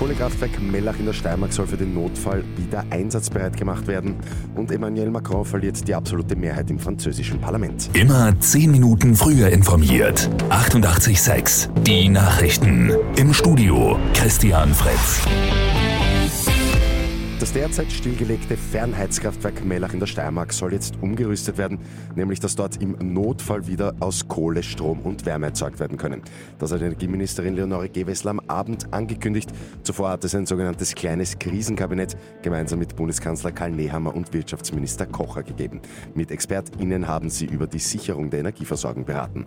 Kohlekraftwerk Mellach in der Steiermark soll für den Notfall wieder einsatzbereit gemacht werden und Emmanuel Macron verliert die absolute Mehrheit im französischen Parlament. Immer 10 Minuten früher informiert. 88.6 Die Nachrichten. Im Studio Christian Fritz. Das derzeit stillgelegte Fernheizkraftwerk Mellach in der Steiermark soll jetzt umgerüstet werden, nämlich dass dort im Notfall wieder aus Kohle, Strom und Wärme erzeugt werden können. Das hat Energieministerin Leonore Gewessler am Abend angekündigt. Zuvor hat es ein sogenanntes kleines Krisenkabinett gemeinsam mit Bundeskanzler Karl Nehammer und Wirtschaftsminister Kocher gegeben. Mit ExpertInnen haben sie über die Sicherung der Energieversorgung beraten.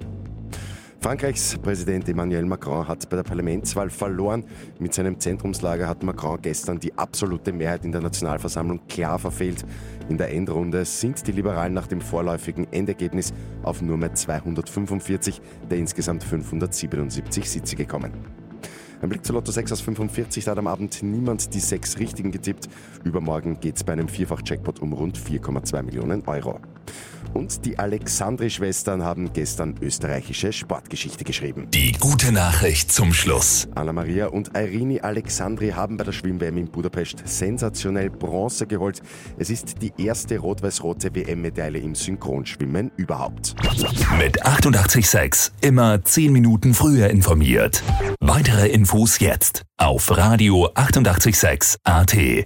Frankreichs Präsident Emmanuel Macron hat bei der Parlamentswahl verloren. Mit seinem Zentrumslager hat Macron gestern die absolute Mehrheit in der Nationalversammlung klar verfehlt. In der Endrunde sind die Liberalen nach dem vorläufigen Endergebnis auf nur mehr 245 der insgesamt 577 Sitze gekommen. Ein Blick zu Lotto 6 aus 45, da hat am Abend niemand die sechs Richtigen getippt. Übermorgen geht es bei einem Vierfach-Jackpot um rund 4,2 Millionen Euro. Und die Alexandri-Schwestern haben gestern österreichische Sportgeschichte geschrieben. Die gute Nachricht zum Schluss. Anna-Maria und Irini Alexandri haben bei der Schwimm-WM in Budapest sensationell Bronze geholt. Es ist die erste rot-weiß-rote WM-Medaille im Synchronschwimmen überhaupt. Mit 886 immer 10 Minuten früher informiert. Weitere Infos jetzt auf Radio 886 AT.